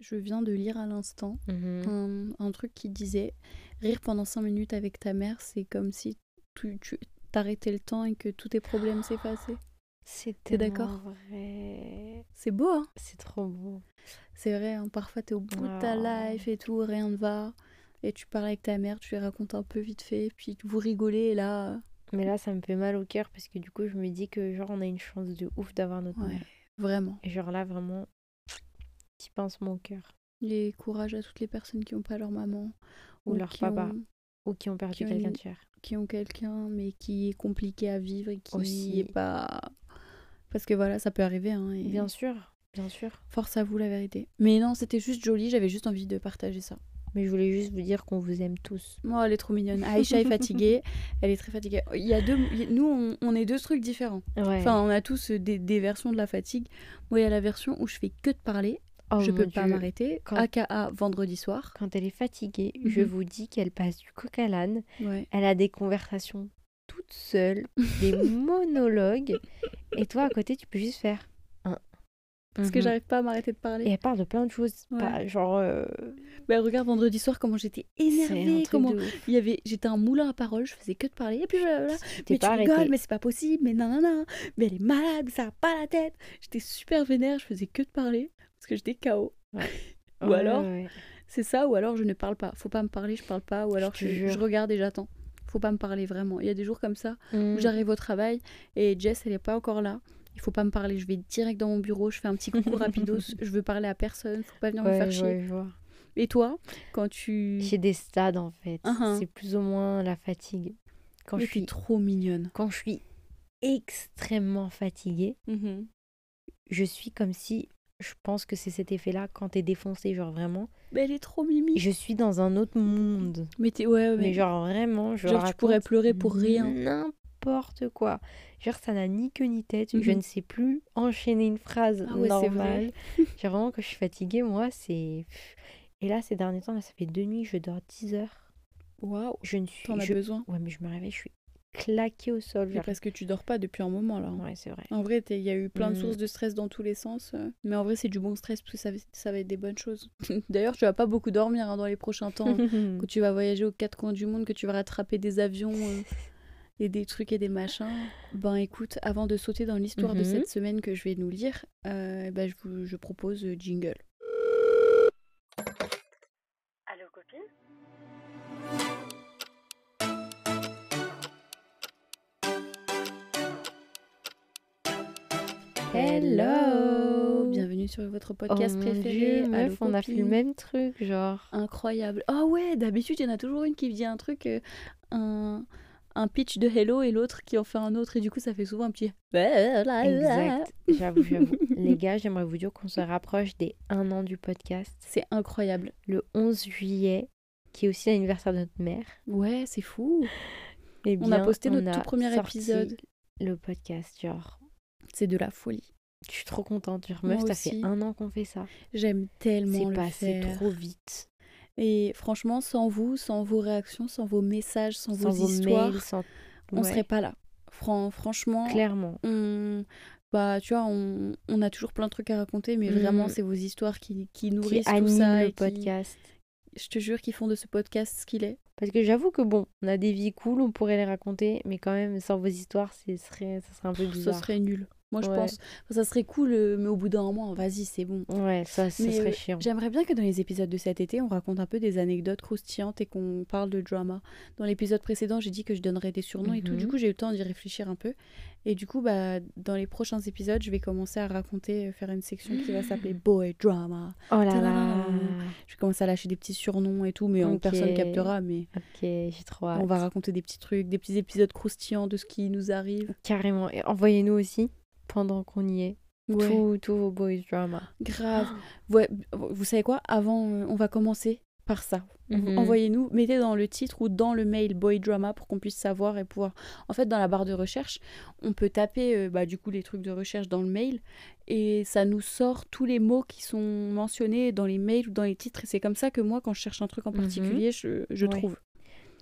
je viens de lire à l'instant Mhm. un, un truc qui disait rire pendant 5 minutes avec ta mère, c'est comme si tu, tu t'arrêtais le temps et que tous tes problèmes s'effaçaient. C'est T'es d'accord? vrai. C'est beau, hein? C'est trop beau. C'est vrai, hein, parfois t'es au bout de ta Oh. life et tout, rien ne va. Et tu parles avec ta mère, tu lui racontes un peu vite fait, puis vous rigolez et là, Mais là, ça me fait mal au cœur parce que du coup, je me dis que genre, on a une chance de ouf d'avoir notre ouais, mère. vraiment. Et genre là, vraiment, petit pincement au cœur. Et courage à toutes les personnes qui n'ont pas leur maman. Ou leur papa. ont- Ou qui ont perdu quelqu'un de cher. qui ont quelqu'un, mais qui est compliqué à vivre et qui Aussi. est pas. Parce que voilà, ça peut arriver. Hein, et Bien sûr, bien sûr. Force à vous, la vérité. Mais non, c'était juste joli, j'avais juste envie de partager ça. Mais je voulais juste vous dire qu'on vous aime tous. Moi, elle est trop mignonne. Aïcha est fatiguée, elle est très fatiguée. Il y a deux. Nous, on, on est deux trucs différents. Ouais. Enfin, on a tous des, des versions de la fatigue. Moi, il y a la version où je fais que de parler, Oh je peux pas m'arrêter. Quand- AKA vendredi soir. Quand elle est fatiguée, je Mhm. vous dis qu'elle passe du coq à l'âne. Ouais. Elle a des conversations toute seule, des monologues. Et toi, à côté, tu peux juste faire un. Parce que Mhm. j'arrive pas à m'arrêter de parler. Et elle parle de plein de choses. Ouais. Pas, genre. euh, Bah, regarde vendredi soir comment j'étais énervée, comment il y avait j'étais un moulin à paroles, je faisais que de parler et puis voilà. Mais tu rigoles, arrêtée. mais c'est pas possible, mais nanana, mais elle est malade, ça a pas la tête. J'étais super vénère, je faisais que de parler parce que j'étais KO. Ou alors, c'est ça, ou alors je ne parle pas. Faut pas me parler, je parle pas, ou alors je, regarde et j'attends. Faut pas me parler vraiment. Il y a des jours comme ça où Mm. j'arrive au travail et Jess elle est pas encore là. Il faut pas me parler, je vais direct dans mon bureau, je fais un petit coucou rapidos, je veux parler à personne, faut pas venir me faire chier. vois. Et toi, quand tu J'ai des stades en fait. Mhm. C'est plus ou moins la fatigue. Quand Mais je suis, trop mignonne. quand je suis extrêmement fatiguée, je suis comme si, je pense que c'est cet effet-là quand t'es défoncé, genre vraiment. Mais elle est trop mimi. Je suis dans un autre monde. Mais t'es ouais, ouais. Mais genre vraiment, je Genre, tu pourrais pleurer pour rien. N'importe quoi. Genre ça n'a ni queue ni tête. Je Mhm. ne sais plus enchaîner une phrase Ah ouais, c'est normale. Genre vraiment quand je suis fatiguée, moi c'est... Et là ces derniers temps, là, ça fait deux nuits, je dors 10 heures. Waouh, Je ne suis... t'en as je- besoin. Ouais mais je me réveille, je suis claquée au sol. J'arrive- parce que tu dors pas depuis un moment là. hein. Ouais c'est vrai. En vrai, il y a eu plein de Mm. sources de stress dans tous les sens. euh. Mais en vrai, c'est du bon stress parce que ça, va- ça va être des bonnes choses. D'ailleurs, tu vas pas beaucoup dormir hein, dans les prochains temps. hein. que tu vas voyager aux quatre coins du monde, que tu vas rattraper des avions euh, et des trucs et des machins. Ben écoute, avant de sauter dans l'histoire de cette semaine que je vais nous lire, euh, ben, je, vous, je propose jingle. Hello Bienvenue sur votre podcast oh mon préféré. Dieu, meuf, on a fait le même truc, genre. Incroyable. Ah ouais, d'habitude, il y en a toujours une qui dit un truc, euh, un, un pitch de Hello et l'autre qui en fait un autre. Et du coup, ça fait souvent un petit... Exact. J'avoue, j'avoue. Les gars, j'aimerais vous dire qu'on se rapproche des un an du podcast. C'est incroyable. Le 11 juillet, qui est aussi l'anniversaire de notre mère. Ouais, c'est fou. Eh On a bien, posté notre on tout premier sorti épisode. Le podcast, genre. C'est de la folie. Je suis trop contente. Genre, Moi meuf, ça fait un an qu'on fait ça. J'aime tellement C'est le passé faire. trop vite. Et franchement, sans vous, sans vos réactions, sans vos messages, sans, Sans vos, vos histoires, mails, sans. on Ouais, serait pas là. Fran- franchement, Clairement. on... Bah, tu vois, on... on a toujours plein de trucs à raconter, mais vraiment, c'est vos histoires qui, qui Qui nourrissent tout ça. le et qui- podcast. Je te jure qu'ils font de ce podcast ce qu'il est. Parce que j'avoue que bon, on a des vies cool, on pourrait les raconter, mais quand même, sans vos histoires, ce serait, ça serait un peu Ça bizarre. serait nul. Moi, je Ouais. pense. Enfin, ça serait cool, euh, mais au bout d'un moment, vas-y, c'est bon. Ouais, ça, ça Mais, serait euh, chiant. J'aimerais bien que dans les épisodes de cet été, on raconte un peu des anecdotes croustillantes et qu'on parle de drama. Dans l'épisode précédent, j'ai dit que je donnerais des surnoms et tout. Du Mhm. coup, j'ai eu le temps d'y réfléchir un peu. Et du coup, bah, dans les prochains épisodes, je vais commencer à raconter, euh, faire une section qui va s'appeler Boy Drama. Oh là là. Je vais commencer à lâcher des petits surnoms et tout, mais euh, Ok. personne captera. Mais Ok, j'ai trop hâte. on va raconter des petits trucs, des petits épisodes croustillants de ce qui nous arrive. Carrément. Envoyez-nous aussi, pendant qu'on y est, Ouais, tous tous vos boys drama. grave. Ouais, vous savez quoi? Avant, euh, on va commencer par ça. Mhm. Envoyez-nous, mettez dans le titre ou dans le mail Boy Drama pour qu'on puisse savoir et pouvoir. En fait, dans la barre de recherche, on peut taper euh, bah, du coup les trucs de recherche dans le mail et ça nous sort tous les mots qui sont mentionnés dans les mails ou dans les titres. Et c'est comme ça que moi, quand je cherche un truc en Mhm. particulier, je, je Ouais. trouve.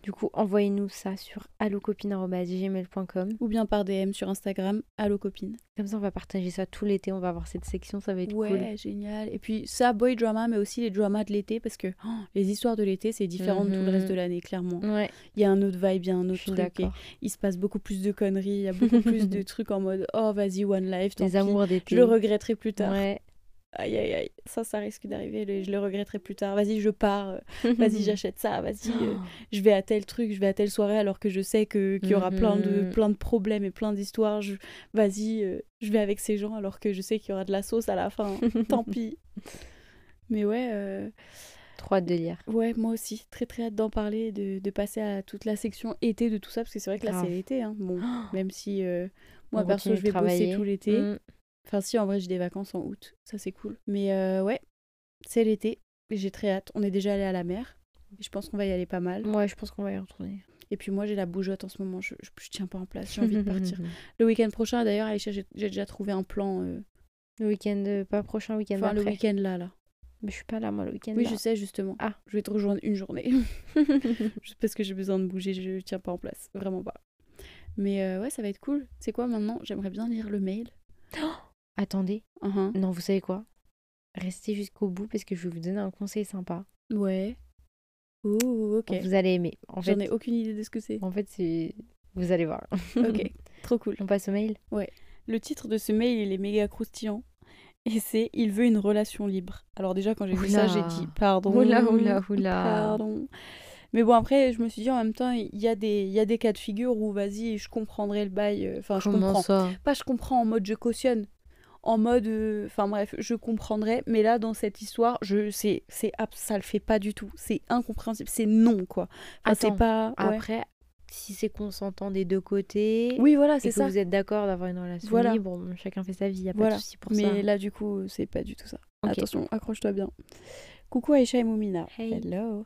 Du coup, envoyez-nous ça sur allocopine.gmail.com ou bien par DM sur Instagram, allocopine. Comme ça, on va partager ça tout l'été. On va avoir cette section, ça va être ouais, cool. Ouais, génial. Et puis ça, boy drama, mais aussi les dramas de l'été, parce que oh, les histoires de l'été, c'est différent de tout le reste de Mhm. l'année, clairement. Ouais, Il y a un autre vibe, il y a un autre truc. et il se passe beaucoup plus de conneries, il y a beaucoup plus de trucs en mode oh vas-y, one life, tant Les pis. amours d'été. Je le regretterai plus tard. Ouais. Aïe aïe aïe, ça, ça risque d'arriver, je le regretterai plus tard. Vas-y, je pars, vas-y, j'achète ça, vas-y, euh, je vais à tel truc, je vais à telle soirée alors que je sais que qu'il y aura plein de Mhm. plein de problèmes et plein d'histoires. Je... Vas-y, euh, je vais avec ces gens alors que je sais qu'il y aura de la sauce à la fin. Tant pis. Mais ouais, euh, Trop hâte de lire. ouais, moi aussi, très très hâte d'en parler, de, de passer à toute la section été de tout ça parce que c'est vrai que là c'est l'été. Hein. Bon, même si euh, moi On perso je vais bosser travailler. tout l'été. Mm. Enfin si, en vrai j'ai des vacances en août, ça c'est cool. Mais euh, ouais, c'est l'été j'ai très hâte. On est déjà allé à la mer. Je pense qu'on va y aller pas mal. Ouais, je pense qu'on va y retourner. Et puis moi j'ai la bougeotte en ce moment, je, je, je tiens pas en place, j'ai envie de partir. Le week-end prochain d'ailleurs, Aïcha, j'ai déjà trouvé un plan. euh, Le week-end, euh, pas prochain week-end Enfin le week-end là, là. Mais je suis pas là, moi, le week-end. Oui là. je sais justement. Ah. Je vais te rejoindre une journée. Juste parce que j'ai besoin de bouger, je tiens pas en place, vraiment pas. Mais euh, ouais, ça va être cool. C'est quoi maintenant? J'aimerais bien lire le mail. Attendez. Uhum. Non, vous savez quoi? Restez jusqu'au bout parce que je vais vous donner un conseil sympa. Ouais. Ouh, ok. Vous allez aimer. En J'en ai aucune idée de ce que c'est. en fait c'est... Vous allez voir. ok, trop cool. On passe au mail? Le titre de ce mail, il est méga croustillant. Et c'est Il veut une relation libre. Alors déjà, quand j'ai vu ça, j'ai dit pardon. Oula, oula, oula. Pardon. Mais bon, après, je me suis dit en même temps, il y, a des- il y a des cas de figure où, vas-y, je comprendrai le bail. euh, Enfin, je comprends. ça? Pas je comprends en mode je cautionne. En mode. euh, Enfin, bref, je comprendrai. Mais là, dans cette histoire, je c'est c'est ça le fait pas du tout. C'est incompréhensible. C'est non, quoi. Enfin, c'est pas. ouais. Après, si c'est consentant des deux côtés, Oui, voilà, c'est que ça. vous êtes d'accord d'avoir une relation Voilà. libre, bon, chacun fait sa vie, il a pas Voilà. de souci pour Mais ça. là, du coup, c'est pas du tout ça. Attention, accroche-toi bien. Coucou Aïcha et Moumina. Hey. Hello.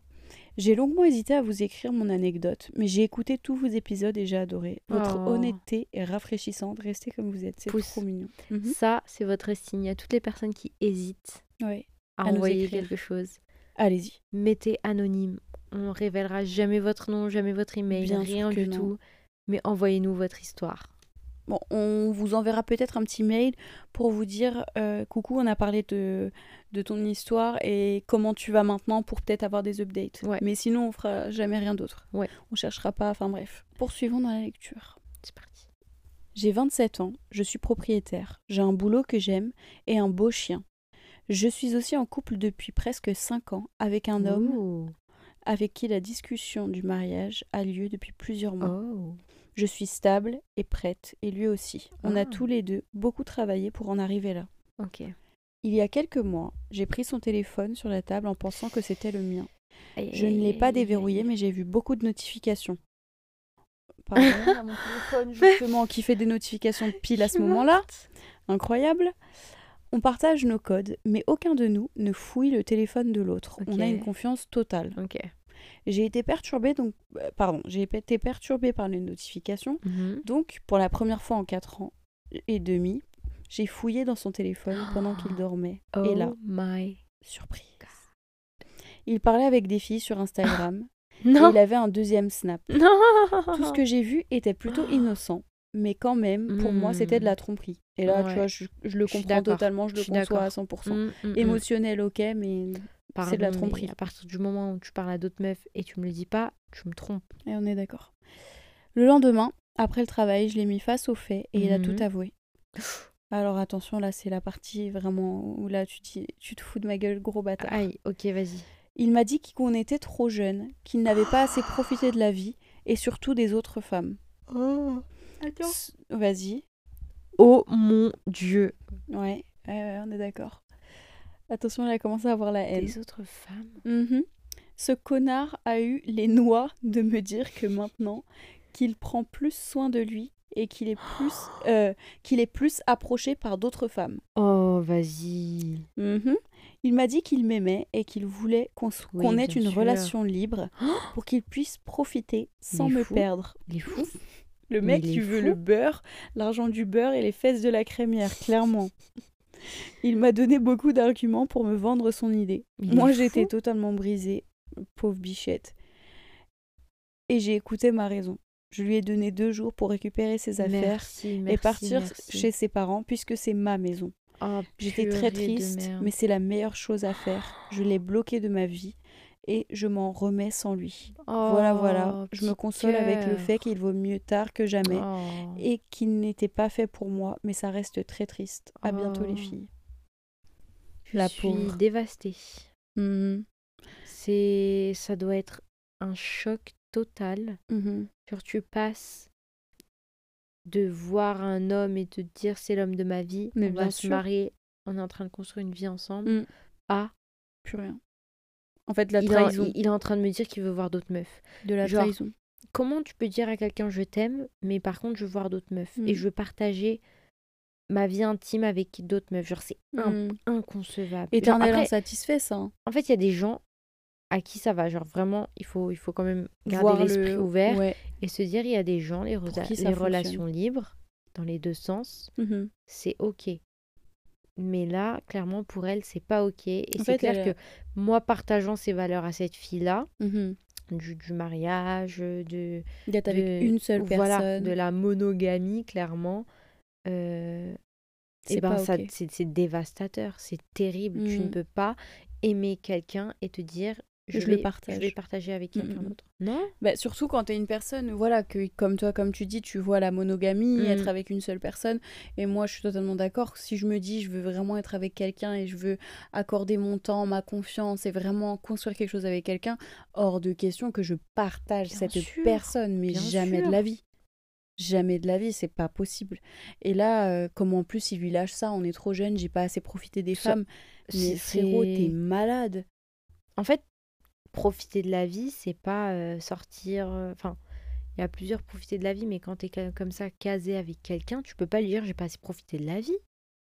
J'ai longuement hésité à vous écrire mon anecdote, mais j'ai écouté tous vos épisodes et j'ai adoré. Votre Oh. honnêteté est rafraîchissante. Restez comme vous êtes, c'est trop mignon. Mhm. Ça, c'est votre signe à toutes les personnes qui hésitent Ouais. à, envoyer quelque chose. Allez-y. Mettez anonyme. On révélera jamais votre nom, jamais votre email, Bien rien du non. tout. Mais envoyez-nous votre histoire. Bon, on vous enverra peut-être un petit mail pour vous dire euh, coucou, on a parlé de, de ton histoire et comment tu vas maintenant pour peut-être avoir des updates. Ouais. Mais sinon, on fera jamais rien d'autre. Ouais. On cherchera pas, enfin bref. Poursuivons dans la lecture. C'est parti. J'ai 27 ans, je suis propriétaire, j'ai un boulot que j'aime et un beau chien. Je suis aussi en couple depuis presque 5 ans avec un homme avec qui la discussion du mariage a lieu depuis plusieurs mois. Oh. Je suis stable et prête, et lui aussi. On a Ah. tous les deux beaucoup travaillé pour en arriver là. Ok. Il y a quelques mois, j'ai pris son téléphone sur la table en pensant que c'était le mien. Aïe, Je ne l'ai pas déverrouillé, mais j'ai vu beaucoup de notifications. Pardon, à mon téléphone justement qui fait des notifications de pile à ce moment-là. Incroyable. On partage nos codes, mais aucun de nous ne fouille le téléphone de l'autre. On a une confiance totale. Ok. J'ai été perturbée donc euh, pardon, j'ai été perturbée par les notifications. Mhm. Donc pour la première fois en 4 ans et demi, j'ai fouillé dans son téléphone pendant qu'il dormait. Oh Et là, my. surprise. Il parlait avec des filles sur Instagram et il avait un deuxième snap. Non. Tout ce que j'ai vu était plutôt innocent, mais quand même, pour moi, c'était de la tromperie. Et là, tu vois, je, je le comprends totalement, je le Je conçois à d'accord. 100%. Mm, mm, mm. Émotionnel, ok, mais c'est de la tromperie. À partir du moment où tu parles à d'autres meufs et tu me le dis pas, tu me trompes. Et on est d'accord. Le lendemain, après le travail, je l'ai mis face aux faits et il a tout Mhm. avoué. Alors attention, là, c'est la partie vraiment où là, tu, dis- tu te fous de ma gueule, gros bâtard. Aïe, ok, vas-y. Il m'a dit qu'on était trop jeune, qu'il n'avait pas assez profité de la vie et surtout des autres femmes. Oh. S- Vas-y. Oh mon dieu. Ouais, ouais, ouais, on est d'accord. Attention, elle a commencé à avoir la haine. Des autres femmes. Mhm. Ce connard a eu les noix de me dire que maintenant qu'il prend plus soin de lui et qu'il est plus euh, qu'il est plus approché par d'autres femmes. Oh, vas-y. Mhm. Il m'a dit qu'il m'aimait et qu'il voulait qu'on Oui, ait une sûr. relation libre pour qu'il puisse profiter sans me fou. perdre. Il est fou. Le mec, il tu veux fou. le beurre, l'argent du beurre et les fesses de la crémière, clairement. Il m'a donné beaucoup d'arguments pour me vendre son idée. Il Moi, j'étais totalement brisée. Pauvre bichette. et j'ai écouté ma raison. Je lui ai donné deux jours pour récupérer ses affaires et partir chez ses parents puisque c'est ma maison. Oh, J'étais très triste, mais c'est la meilleure chose à faire. Je l'ai bloqué de ma vie et je m'en remets sans lui. voilà, voilà. Je me console avec le fait qu'il vaut mieux tard que jamais oh. et qu'il n'était pas fait pour moi, mais ça reste très triste. À bientôt les oh. filles. Je suis dévastée. Mmh c'est, ça doit être un choc total. Mmh Genre tu passes de voir un homme et de dire c'est l'homme de ma vie, mais on va se marier, on est en train de construire une vie ensemble, mmh. à plus rien. En fait, la il trahison. il est en train de me dire qu'il veut voir d'autres meufs. De la trahison. Comment tu peux dire à quelqu'un je t'aime, mais par contre je veux voir d'autres meufs et mmh. je veux partager ma vie intime avec d'autres meufs. Genre, c'est mmh. inconcevable. Éternel insatisfait, ça. Hein. En fait, il y a des gens à qui ça va. Genre, vraiment, il faut, il faut quand même garder l'esprit ouvert et se dire il y a des gens, les, les relations libres, dans les deux sens, mmh c'est OK. Mais là, clairement, pour elle, c'est pas OK. Et c'est clair que moi, partageant ces valeurs à cette fille-là, mmh du, du, mariage, de. D'être avec une seule personne. de la monogamie, clairement. Euh, et ben, ça, c'est dévastateur, c'est terrible. Tu ne mmh. peux pas aimer quelqu'un et te dire je, le partage. Je vais partager avec mmh, quelqu'un d'autre. Non? Bah, Surtout quand tu es une personne, voilà, que comme toi, comme tu dis, tu vois la monogamie, être avec une seule personne. Et moi, je suis totalement d'accord. Si je me dis, je veux vraiment être avec quelqu'un et je veux accorder mon temps, ma confiance et vraiment construire quelque chose avec quelqu'un, hors de question que je partage cette personne, mais jamais de la vie. Jamais de la vie, c'est pas possible. Et là, euh, comme en plus il lui lâche ça, on est trop jeune, j'ai pas assez profité des femmes. Mais frérot, t'es malade. En fait, profiter de la vie, c'est pas euh, sortir. Euh, enfin, il y a plusieurs profiter de la vie, mais quand t'es comme ça casé avec quelqu'un, tu peux pas lui dire j'ai pas assez profité de la vie.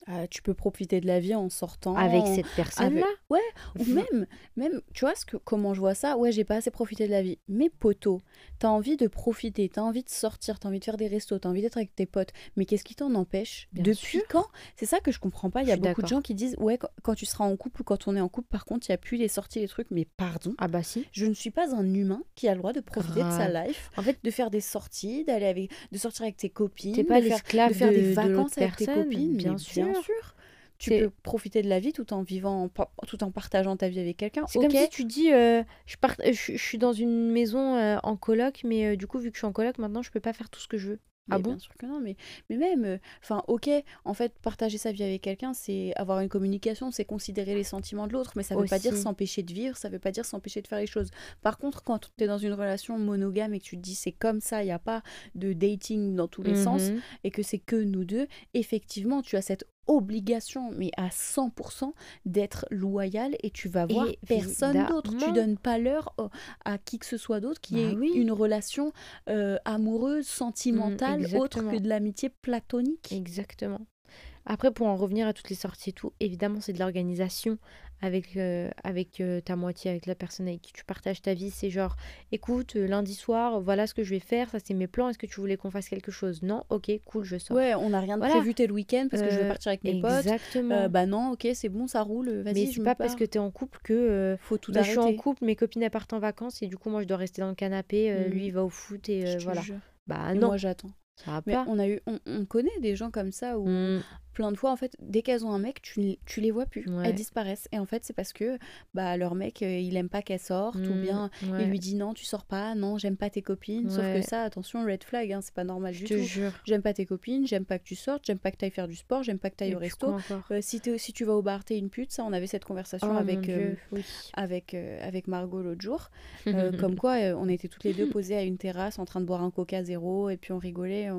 Ah, tu peux profiter de la vie en sortant avec cette personne-là. Ouais, ou même, même, tu vois ce que, comment je vois ça? Ouais, j'ai pas assez profité de la vie. Mais poteau, t'as envie de profiter, t'as envie de sortir, t'as envie de faire des restos, t'as envie d'être avec tes potes. Mais qu'est-ce qui t'en empêche? Depuis quand? C'est ça que je comprends pas. Il y a beaucoup de gens qui disent ouais, quand, tu seras en couple ou quand on est en couple, par contre, il y a plus les sorties, les trucs. Mais pardon. Ah bah si. Je ne suis pas un humain qui a le droit de profiter de sa life. En fait, de faire des sorties, d'aller avec, de sortir avec tes copines. T'es pas l'esclave de, faire des vacances avec tes copines. Bien sûr. Bien sûr tu peux profiter de la vie tout en vivant, tout en partageant ta vie avec quelqu'un. C'est comme si tu dis, euh, je, part... je, suis dans une maison euh, en coloc, mais euh, du coup, vu que je suis en coloc, maintenant, je peux pas faire tout ce que je veux. ah bon? Bien sûr que non, mais, mais même, enfin, ok, en fait, partager sa vie avec quelqu'un, c'est avoir une communication, c'est considérer les sentiments de l'autre, mais ça veut pas dire s'empêcher de vivre, ça veut pas dire s'empêcher de faire les choses. Par contre, quand tu es dans une relation monogame et que tu te dis c'est comme ça, il n'y a pas de dating dans tous les sens, mmh et que c'est que nous deux, effectivement, tu as cette obligation, mais à 100%, d'être loyal et tu vas voir personne d'autre. Tu donnes pas l'heure euh, à qui que ce soit d'autre qui bah ait une relation euh, amoureuse, sentimentale, mmh, autre que de l'amitié platonique. Exactement. Après, pour en revenir à toutes les sorties et tout, évidemment, c'est de l'organisation avec, euh, avec euh, ta moitié, avec la personne avec qui tu partages ta vie. C'est genre, écoute, euh, lundi soir, voilà ce que je vais faire, ça c'est mes plans, est-ce que tu voulais qu'on fasse quelque chose? Non, ok, cool, je sors. Ouais, on n'a rien de prévu tel week-end parce que je vais partir avec mes potes. Exactement. bah non, ok, c'est bon, ça roule, vas-y. Mais c'est pas parce que tu es en couple que. Faut tout bah, Je suis en couple, mes copines elles partent en vacances et du coup, moi je dois rester dans le canapé, mmh. lui il va au foot et voilà. Bah non. moi j'attends. Mais on a eu, on, connaît des gens comme ça où mmh. Plein de fois en fait, dès qu'elles ont un mec, tu, tu les vois plus, elles disparaissent. Et en fait, c'est parce que bah leur mec, euh, il aime pas qu'elle sorte ou mmh. bien il lui dit non, tu sors pas, non, j'aime pas tes copines. Sauf que ça, attention, red flag, hein, c'est pas normal du tout. J'aime pas tes copines, j'aime pas que tu sortes, j'aime pas que tu ailles faire du sport, j'aime pas que tu ailles au resto. Euh, si, si tu vas au bar, t'es une pute. Ça, on avait cette conversation oh avec euh, avec avec Margot l'autre jour, comme quoi on était toutes les deux posées à une terrasse en train de boire un Coca zéro et puis on rigolait.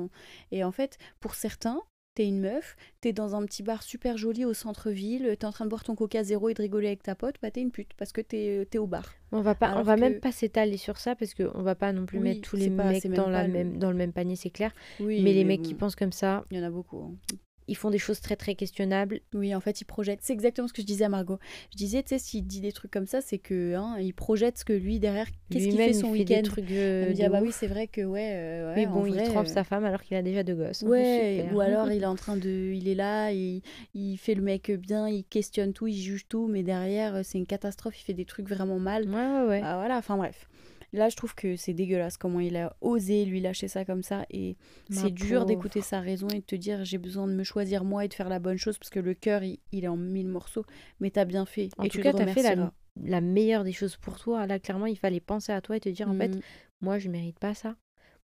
Et en fait, pour certains, t'es une meuf, t'es dans un petit bar super joli au centre-ville, t'es en train de boire ton coca zéro et de rigoler avec ta pote, bah t'es une pute parce que t'es es au bar. On va pas, on va même pas s'étaler sur ça parce qu'on va pas non plus mettre tous les mecs dans, la même, dans le même panier, c'est clair. mais, les mecs qui pensent comme ça, il y en a beaucoup. Hein ils font des choses très très questionnables. Oui, en fait, ils projettent. C'est exactement ce que je disais à Margot. Je disais, tu sais, s'il dit des trucs comme ça, c'est que hein, il projette ce que lui derrière, qu'est-ce qu'il fait son week-end. Euh, me ah bah oui, c'est vrai que ouais. Euh, mais bon, il trompe euh, sa femme alors qu'il a déjà deux gosses. Hein, ouais. ou alors il est en train de, il est là, il, il fait le mec bien, il questionne tout, il juge tout, mais derrière c'est une catastrophe, il fait des trucs vraiment mal. Ouais ouais ouais. Ah, voilà, enfin bref. Là, je trouve que c'est dégueulasse comment il a osé lui lâcher ça comme ça. Et c'est dur d'écouter sa raison et de te dire j'ai besoin de me choisir moi et de faire la bonne chose parce que le cœur, il, est en mille morceaux. Mais t'as bien fait. En tout cas, t'as fait la, meilleure des choses pour toi. Là, clairement, il fallait penser à toi et te dire en fait, mm. moi, je mérite pas ça.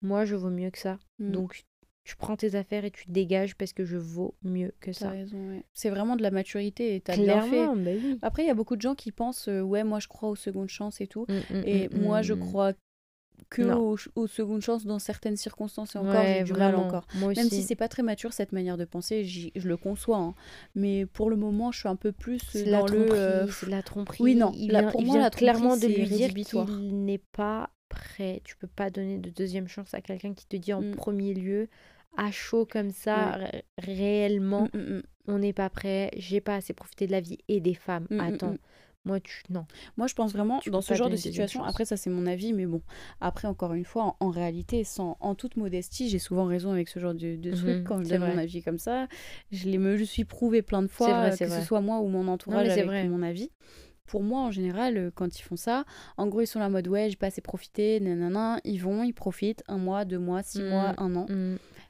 Moi, je vaux mieux que ça. Mm. Donc, tu prends tes affaires et tu te dégages parce que je vaux mieux que ça. C'est vraiment de la maturité et t'as bien fait. Bah Après, il y a beaucoup de gens qui pensent, euh, ouais, moi je crois aux secondes chances et tout. Mmh, mmh, et mmh, moi je crois que aux, secondes chances dans certaines circonstances et encore j'ai du mal encore. Même si c'est pas très mature cette manière de penser je le conçois hein. mais pour le moment je suis un peu plus dans le euh... la tromperie. Oui non. Il vient, pour moi la clairement de lui dire qu'il n'est pas prêt. Tu peux pas donner de deuxième chance à quelqu'un qui te dit en premier lieu à chaud comme ça, réellement, mmh, mmh, mmh. on n'est pas prêt, j'ai pas assez profité de la vie et des femmes. Attends. Moi, tu... non. Moi, je pense vraiment, dans ce genre de situation, après, ça c'est mon avis, mais bon, après, encore une fois, en, réalité, sans, en toute modestie, j'ai souvent raison avec ce genre de, de trucs quand je donne mon avis comme ça. Je, me, je suis prouvé plein de fois, que ce soit moi ou mon entourage avec vrai. mon avis pour moi, en général, euh, quand ils font ça, en gros, ils sont là en mode ouais, j'ai pas assez profité, nanana, ils vont, ils profitent un mois, deux mois, six mois, un an.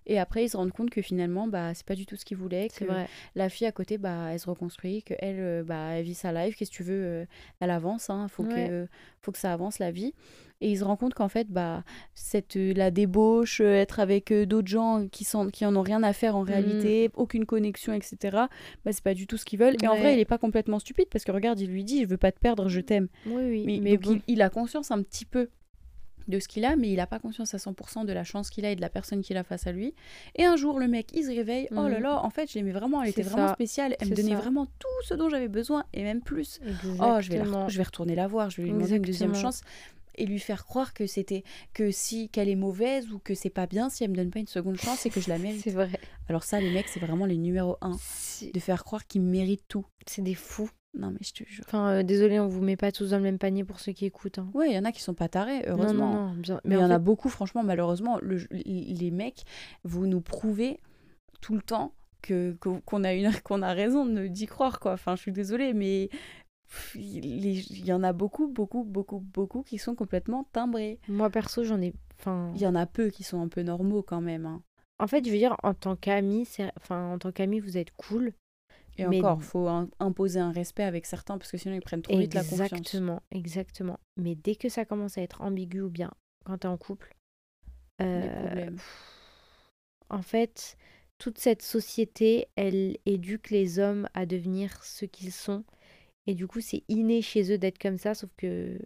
Et après, ils se rendent compte que finalement, bah, c'est pas du tout ce qu'ils voulaient. Que vrai. la fille à côté, bah, elle se reconstruit, qu'elle, elle, euh, bah, elle vit sa life. Qu'est-ce que tu veux euh, Elle avance. Hein, faut, que, faut que ça avance la vie. Et ils se rendent compte qu'en fait, bah, cette, euh, la débauche, être avec d'autres gens qui, sont, qui en ont rien à faire en mmh. réalité, aucune connexion, etc., bah, c'est pas du tout ce qu'ils veulent. Et en vrai, il est pas complètement stupide parce que regarde, il lui dit Je veux pas te perdre, je t'aime. Oui, oui. Mais, il, il, a conscience un petit peu de ce qu'il a, mais il n'a pas conscience à 100% de la chance qu'il a et de la personne qu'il a face à lui. Et un jour, le mec, il se réveille, oh là mhm. là, en fait, je l'aimais vraiment, elle était vraiment spéciale, elle me donnait vraiment tout ce dont j'avais besoin, et même plus. Oh, je vais, je vais retourner la voir, je vais lui demander une deuxième chance et lui faire croire que c'était que si qu'elle est mauvaise ou que c'est pas bien si elle me donne pas une seconde chance et que je la mérite. c'est vrai. Alors ça les mecs c'est vraiment les numéro un de faire croire qu'ils méritent tout. C'est des fous. Non, mais je te jure. Enfin, euh, désolé, on vous met pas tous dans le même panier pour ceux qui écoutent. Hein. Ouais, il y en a qui sont pas tarés, heureusement. Non, non, non. Mais il y en a beaucoup, franchement, malheureusement. les mecs, vous nous prouvez tout le temps que qu'on a, une... qu'on a raison d'y croire, quoi. Enfin, je suis désolée, mais il y en a beaucoup, beaucoup, beaucoup, beaucoup qui sont complètement timbrés. Moi, perso, j'en ai... Enfin... Il y en a peu qui sont un peu normaux, quand même. Hein. En fait, je veux dire, en tant qu'ami, enfin, en tant qu'ami, vous êtes cool. Et encore, il faut imposer un respect avec certains parce que sinon ils prennent trop vite la confiance. Exactement, exactement. Mais dès que ça commence à être ambigu ou bien quand tu es en couple, euh, en fait, toute cette société, elle éduque les hommes à devenir ce qu'ils sont. Et du coup, c'est inné chez eux d'être comme ça, sauf que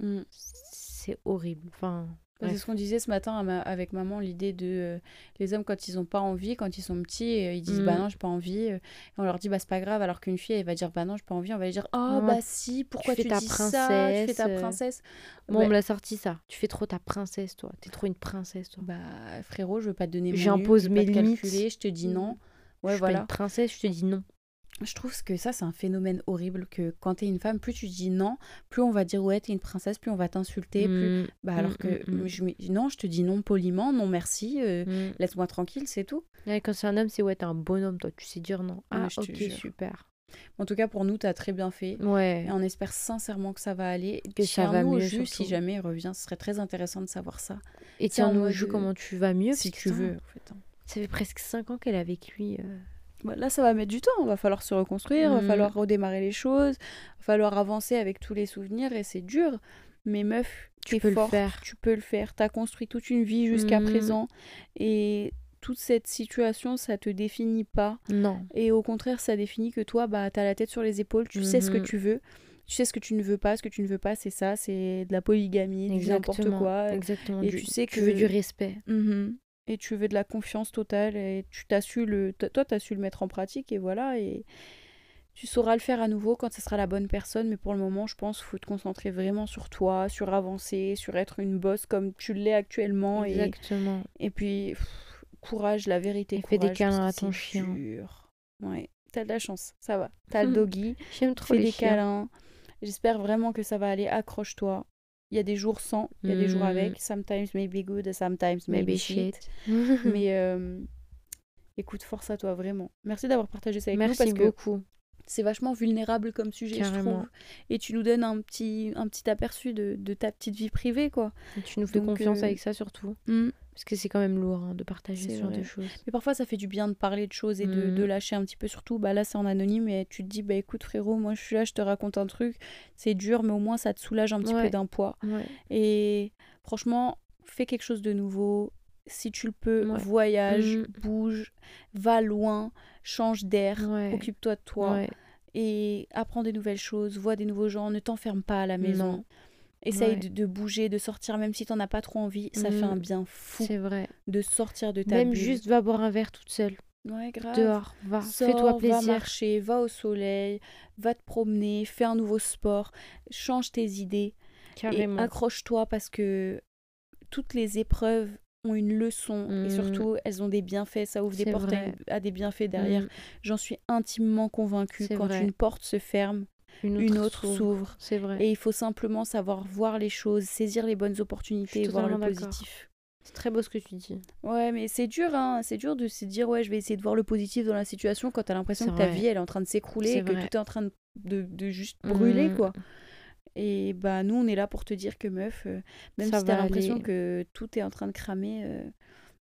mmh. c'est horrible. Enfin, c'est ce qu'on disait ce matin avec maman, l'idée de euh, les hommes quand ils n'ont pas envie, quand ils sont petits, euh, ils disent bah mm. non, j'ai pas envie. Euh, et on leur dit bah c'est pas grave, alors qu'une fille elle va dire bah non, j'ai pas envie. On va lui dire oh bah si, pourquoi tu, fais ta dis princesse, ça Tu fais ta princesse. Bon, on me l'a sorti ça. Tu fais trop ta princesse, toi. T'es trop une princesse, toi. Bah frérot, je veux pas te donner. J'impose mes limites. je te dis non. Ouais, je voilà. Pas une princesse, je te dis non je trouve que ça, c'est un phénomène horrible que quand t'es une femme, plus tu dis non, plus on va dire ouais, t'es une princesse, plus on va t'insulter. Plus... Mmh. Bah, alors mmh, que mmh, je, non, je te dis non poliment, non merci, euh, laisse-moi tranquille, c'est tout. quand c'est un homme, c'est ouais, t'es un bonhomme, toi, tu sais dire non. Ah, ok, super. En tout cas, pour nous, t'as très bien fait. Ouais. Et on espère sincèrement que ça va aller. Que ça va mieux. Jus, si jamais il revient, ce serait très intéressant de savoir ça. Et tiens-nous au jus comment tu vas mieux. Si tu veux, en fait. Hein. Ça fait presque 5 ans qu'elle est avec lui. Euh. Bah, là, ça va mettre du temps. Il va falloir se reconstruire, il va mm. falloir redémarrer les choses, il va falloir avancer avec tous les souvenirs et c'est dur. Mais meuf, tu peux le faire. Tu peux le faire. Tu as construit toute une vie jusqu'à mm. présent et toute cette situation, ça te définit pas. Non. Et au contraire, ça définit que toi, bah, tu as la tête sur les épaules, tu sais ce que mm-hmm. tu veux. Tu sais ce que tu ne veux pas, ce que tu ne veux pas, c'est ça, c'est de la polygamie, du n'importe quoi. Exactement. Et tu sais que tu veux du respect. Et tu veux de la confiance totale et tu t'as su le toi t'as su le mettre en pratique et voilà et tu sauras le faire à nouveau quand ce sera la bonne personne. Mais pour le moment je pense qu'il faut te concentrer vraiment sur toi sur avancer sur être une bosse comme tu l'es actuellement. Exactement. et, puis courage la vérité et fais des câlins à ton chien. ouais t'as de la chance ça va. T'as le doggy j'aime trop les des câlins. J'espère vraiment que ça va aller. Accroche-toi il y a des jours sans, il y a des jours avec. Mm. Sometimes maybe good, sometimes maybe, shit. Mais euh, écoute, force à toi, vraiment. Merci d'avoir partagé ça avec Merci nous. Merci beaucoup. c'est vachement vulnérable comme sujet, je trouve. Et tu nous donnes un petit, un petit aperçu de, de ta petite vie privée, quoi. Et tu nous fais confiance euh, avec ça, surtout. Hmm. Parce que c'est quand même lourd hein, de partager ce genre de choses. Mais parfois, ça fait du bien de parler de choses et de, de hmm. lâcher un petit peu. Surtout, bah, là, c'est en anonyme et tu te dis, bah écoute, frérot, moi, je suis là, je te raconte un truc. C'est dur, mais au moins, ça te soulage un petit peu d'un poids. Et franchement, fais quelque chose de nouveau. Si tu le peux, voyage, hmm. bouge, va loin, change d'air, occupe-toi de toi et apprends des nouvelles choses, vois des nouveaux gens, ne t'enferme pas à la maison. Essaye de, bouger, de sortir, même si t'en as pas trop envie, ça fait un mm. bien fou. C'est vrai. De sortir de ta Même juste va boire un verre toute seule. Ouais, grave. Dehors, va, fais-toi plaisir. Va marcher, va au soleil, va te promener, fais un nouveau sport, change tes idées. Carrément. Et accroche-toi parce que toutes les épreuves ont une leçon et mmh. surtout elles ont des bienfaits, ça ouvre des portes à, des bienfaits derrière. Mmh. J'en suis intimement convaincue. Quand une porte se ferme, une autre, s'ouvre. C'est vrai. Et il faut simplement savoir voir les choses, saisir les bonnes opportunités, voir le positif. C'est très beau ce que tu dis. Ouais, mais c'est dur, hein. C'est dur de se dire, ouais, je vais essayer de voir le positif dans la situation quand t'as l'impression que ta vie, elle est en train de s'écrouler et que tout est en train de, de, juste brûler, mmh. quoi. Et bah nous, on est là pour te dire que meuf, euh, même si t'as l'impression que tout est en train de cramer, euh,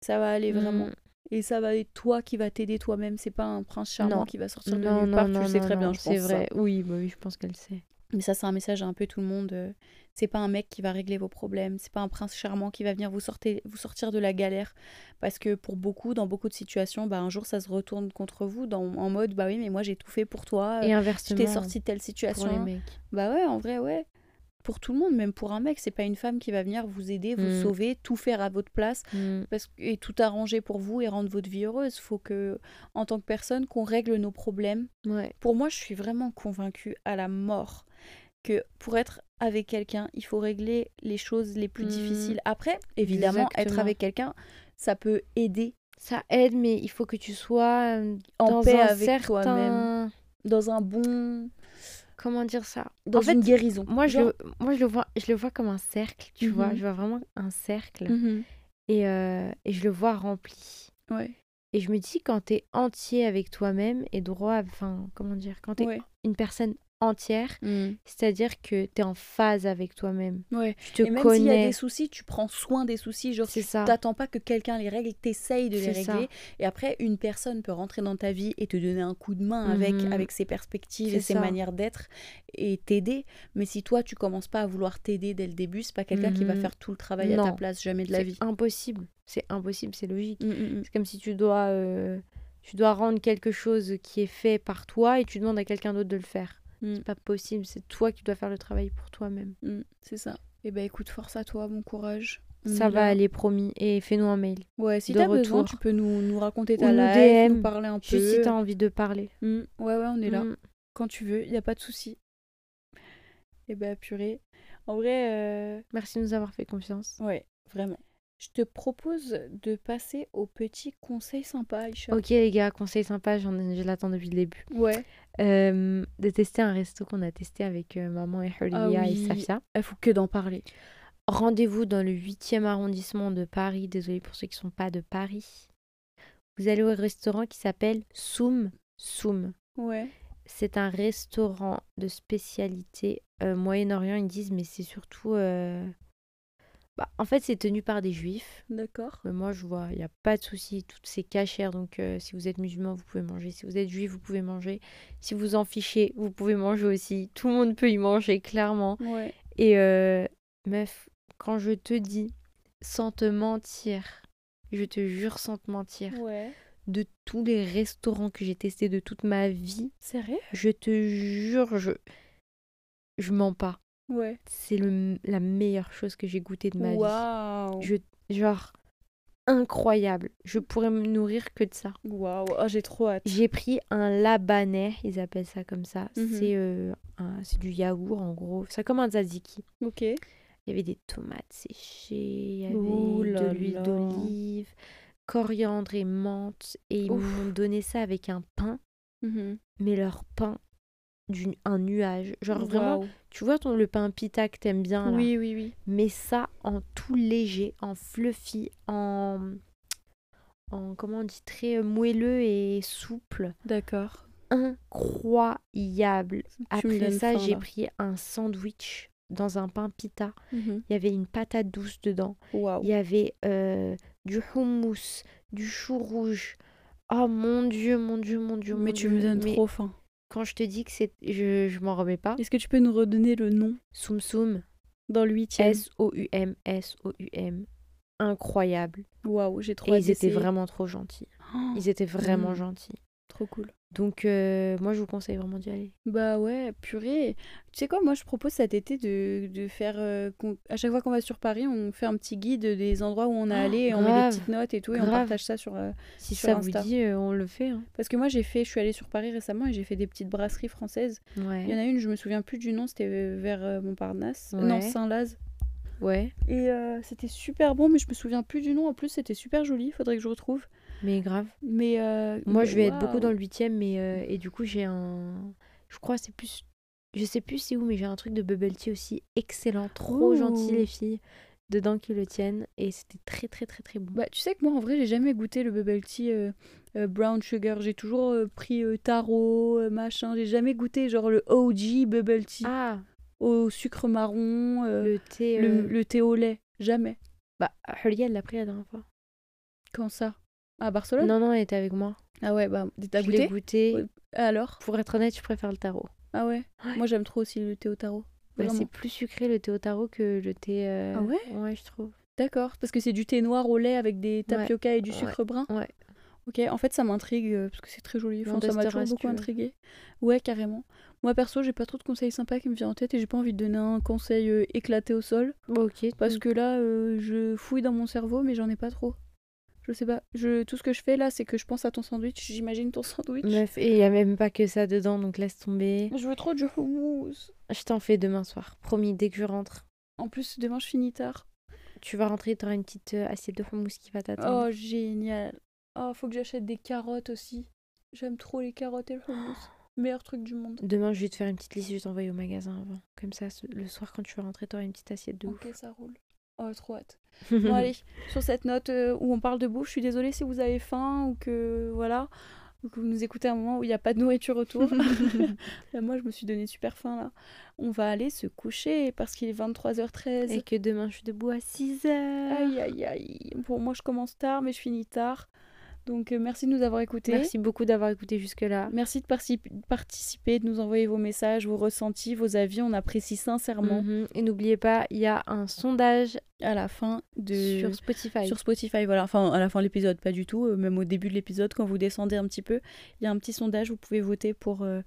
ça va aller vraiment. Mmh. Et ça va être toi qui va t'aider toi-même. C'est pas un prince charmant qui va sortir de nulle part. tu le sais très bien, je pense. C'est vrai. Oui, bah oui, je pense qu'elle sait. Mais ça, c'est un message à un peu tout le monde. Euh, c'est pas un mec qui va régler vos problèmes. C'est pas un prince charmant qui va venir vous, sortir, vous sortir de la galère. Parce que pour beaucoup, dans beaucoup de situations, bah, un jour, ça se retourne contre vous dans, en mode Bah oui, mais moi, j'ai tout fait pour toi. Et inversement. Tu t'es sorti de telle situation. Pour les mecs. Bah ouais, en vrai, ouais pour tout le monde, même pour un mec. C'est pas une femme qui va venir vous aider, vous mm. sauver, tout faire à votre place mm. parce, et tout arranger pour vous et rendre votre vie heureuse. Faut que, en tant que personne, qu'on règle nos problèmes. Ouais. Pour moi, je suis vraiment convaincue à la mort que pour être avec quelqu'un, il faut régler les choses les plus mm. difficiles. Après, évidemment, être avec quelqu'un, ça peut aider. Ça aide, mais il faut que tu sois euh, en paix avec toi-même. Dans un bon comment dire ça? Dans en une guérison. Moi, je, moi je, le vois, je le vois comme un cercle, tu vois. Mhm. Je vois vraiment un cercle. Mhm. et, euh, et, je le vois rempli. Ouais. Et je me dis, quand tu es entier avec toi-même et droit, enfin, comment dire, quand tu es une personne entière, mm. c'est-à-dire que tu es en phase avec toi-même. Ouais. Tu te et même s'il y a des soucis, tu prends soin des soucis, genre tu t'attends pas que quelqu'un les règle, t'essayes de les régler et après une personne peut rentrer dans ta vie et te donner un coup de main avec mhm. avec ses perspectives et ses manières d'être et t'aider, mais si toi tu commences pas à vouloir t'aider dès le début, c'est pas quelqu'un qui va mhm. faire tout le travail à ta place jamais de la vie. Impossible. C'est impossible, c'est logique. Mm, mm, mm. C'est comme si tu dois euh, tu dois rendre quelque chose qui est fait par toi et tu demandes à quelqu'un d'autre de le faire. Mm. C'est pas possible, c'est toi qui dois faire le travail pour toi-même. Mm, c'est ça. Et eh ben écoute, force à toi, bon courage. ça va aller, promis. Et fais-nous un mail. Ouais, si t'as besoin, tu peux nous, nous raconter ta life, nous parler un peu. Juste si t'as envie de parler. Mm. Ouais, ouais, on est là. Quand tu veux, il y a pas de souci. Et eh ben purée. En vrai... Euh, Merci de nous avoir fait confiance. Ouais, vraiment. Je te propose de passer au petit conseil sympa, Aïcha. Ok les gars, conseil sympa, j'en je l'attends depuis le début. Ouais. Euh, de tester un resto qu'on a testé avec euh, maman et Hulia ah et Safia. Il faut que d'en parler. Rendez-vous dans le 8e arrondissement de Paris. Désolée pour ceux qui ne sont pas de Paris. Vous allez au restaurant qui s'appelle Soum Soum. Ouais. C'est un restaurant de spécialité euh, Moyen-Orient, ils disent, mais c'est surtout bah, en fait, c'est tenu par des juifs. D'accord. Mais moi, je vois, il n'y a pas de souci. Tout c'est cachère. Donc, euh, si vous êtes musulman, vous pouvez manger. Si vous êtes juif, vous pouvez manger. Si vous en fichez, vous pouvez manger aussi. Tout le monde peut y manger, clairement. Ouais. Et euh, meuf, quand je te dis, sans te mentir, je te jure sans te mentir, ouais. de tous les restaurants que j'ai testés de toute ma vie, sérieux? Je te jure, je, je mens pas. Ouais. C'est la meilleure chose que j'ai goûté de ma vie. Je, genre, incroyable. Je pourrais me nourrir que de ça. Waouh, oh, j'ai trop hâte. J'ai pris un labanais, ils appellent ça comme ça. Mhm. C'est euh, c'est du yaourt en gros. C'est comme un tzatziki. Ok. Il y avait des tomates séchées, il y avait de l'huile d'olive, coriandre et menthe. Et ils m'ont donné ça avec un pain. Mhm. Mais leur pain, un nuage. Genre vraiment, tu vois ton, le pain pita que t'aimes bien là. Oui, oui, oui. Mais ça en tout léger, en fluffy, en, en comment on dit, très moelleux et souple. D'accord. incroyable. Après ça, j'ai pris un sandwich dans un pain pita. Mmh il y avait une patate douce dedans. Il y avait euh, du houmous, du chou rouge. Oh mon dieu, mon dieu, mon dieu. Mais tu me donnes trop faim. Quand je te dis que c'est. Je, je m'en remets pas. Est-ce que tu peux nous redonner le nom? Soum Soum. Dans le 8 S-O-U-M, S-O-U-M. Incroyable. Waouh, j'ai trop Et ils étaient vraiment trop gentils. Oh, ils étaient vraiment mmh. gentils. Trop cool. Donc, euh, moi, je vous conseille vraiment d'y aller. Bah ouais, purée. Tu sais quoi, moi, je propose cet été de, de faire. Euh, à chaque fois qu'on va sur Paris, on fait un petit guide des endroits où on a oh, allé, et on met des petites notes et tout, et on partage ça sur. Euh, si ça vous dit, on le fait. Hein. Parce que moi, j'ai fait. Je suis allée sur Paris récemment et j'ai fait des petites brasseries françaises. Il y en a une, je me souviens plus du nom, c'était vers Montparnasse. Non, Saint-Laz. Ouais. Et c'était super bon, mais je me souviens plus du nom. En plus, c'était super joli. Faudrait que je retrouve. Mais grave. Mais euh, moi, je vais être beaucoup dans le huitième, mais euh, et du coup, j'ai un. Je crois c'est plus. Je sais plus c'est où, mais j'ai un truc de bubble tea aussi excellent, trop gentil les filles dedans qui le tiennent et c'était très très très très bon. Bah tu sais que moi en vrai j'ai jamais goûté le bubble tea euh, brown sugar, j'ai toujours pris taro machin, j'ai jamais goûté genre le OG bubble tea ah. au sucre marron, le thé le, thé au lait, jamais. Bah Hulia l'a pris la dernière fois. Quand ça? À Barcelone Non, non, elle était avec moi. Ah ouais, bah, t'as goûté l'ai goûté. Alors? Pour être honnête, je préfère le tarot. Ah ouais, Moi, j'aime trop aussi le thé au tarot. Bah, c'est plus sucré le thé au tarot que le thé. Euh, ah ouais? Ouais, je trouve. D'accord, parce que c'est du thé noir au lait avec des tapioca et du sucre brun? Ouais. Ok, en fait, ça m'intrigue euh, parce que c'est très joli. Enfin, ça m'a toujours beaucoup intrigué. Ouais, carrément. Moi, perso, j'ai pas trop de conseils sympas qui me viennent en tête et j'ai pas envie de donner un conseil euh, éclaté au sol. ok. Parce que là, je fouille dans mon cerveau, mais j'en ai pas trop. Je sais pas. Je, tout ce que je fais là, c'est que je pense à ton sandwich. J'imagine ton sandwich. Meuf, et il y a même pas que ça dedans, donc laisse tomber. Je veux trop du houmous. Je t'en fais demain soir. Promis, dès que je rentre. En plus, demain, je finis tard. Tu vas rentrer, t'auras une petite euh, assiette de houmous qui va t'attendre. Oh, génial. Oh, faut que j'achète des carottes aussi. J'aime trop les carottes et le houmous. Meilleur truc du monde. Demain, je vais te faire une petite liste, je vais t'envoyer au magasin avant. Comme ça, le soir, quand tu vas rentrer, t'auras une petite assiette de Ok, ça roule. Oh, trop hâte. bon, allez, sur cette note euh, où on parle de bouffe, je suis désolée si vous avez faim ou que voilà, ou que vous nous écoutez à un moment où il n'y a pas de nourriture autour. Moi, je me suis donné super faim là. On va aller se coucher parce qu'il est 23h13. Et que demain, je suis debout à 6h. Aïe, aïe, aïe. Pour moi, je commence tard, mais je finis tard. Donc euh, merci de nous avoir écoutés. Merci beaucoup d'avoir écouté jusque-là. Merci de participer, de nous envoyer vos messages, vos ressentis, vos avis. On apprécie sincèrement. Mhm. Et n'oubliez pas, il y a un sondage à la fin de sur Spotify. Sur Spotify, voilà. Enfin, à la fin de l'épisode, pas du tout. Euh, même au début de l'épisode, quand vous descendez un petit peu, il y a un petit sondage. Vous pouvez voter pour euh,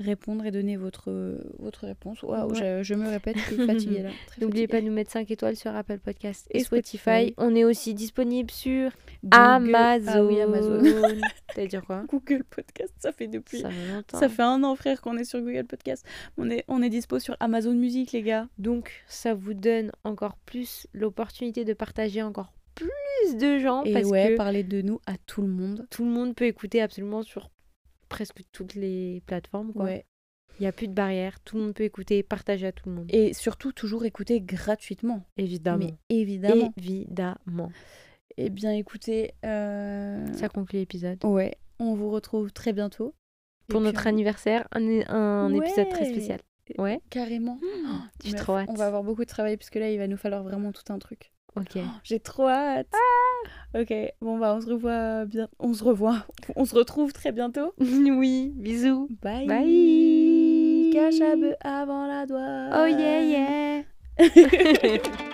répondre et donner votre votre réponse. Waouh, je, me répète, je suis fatiguée là. N'oubliez pas de nous mettre 5 étoiles sur Apple Podcast et, Spotify. On est aussi disponible sur Amazon. Ah oui, Amazon. T'allais dire quoi? Google Podcast. Ça fait depuis. Ça fait. Ça fait un an, frère, qu'on est sur Google Podcast. On est on est dispo sur Amazon Music, les gars. Donc ça vous donne encore plus l'opportunité de partager encore plus de gens. Et parce ouais, que parler de nous à tout le monde. Tout le monde peut écouter absolument sur presque toutes les plateformes. Quoi. Ouais. Il n'y a plus de barrière, tout le monde peut écouter, partager à tout le monde. Et surtout, toujours écouter gratuitement. Évidemment. Mais évidemment. Évidemment. Eh bien, écoutez. Euh... Ça conclut l'épisode. Ouais. On vous retrouve très bientôt. Pour notre anniversaire, un, un épisode très spécial. Ouais. Carrément. J'ai trop hâte. On va avoir beaucoup de travail parce que là, il va nous falloir vraiment tout un truc. Ok. J'ai trop hâte. Ah ok. Bon, bah, on se revoit bien. On se revoit. On se retrouve très bientôt. oui. Bisous. Bye. Bye. Cache avant la doigt. Oh yeah, yeah.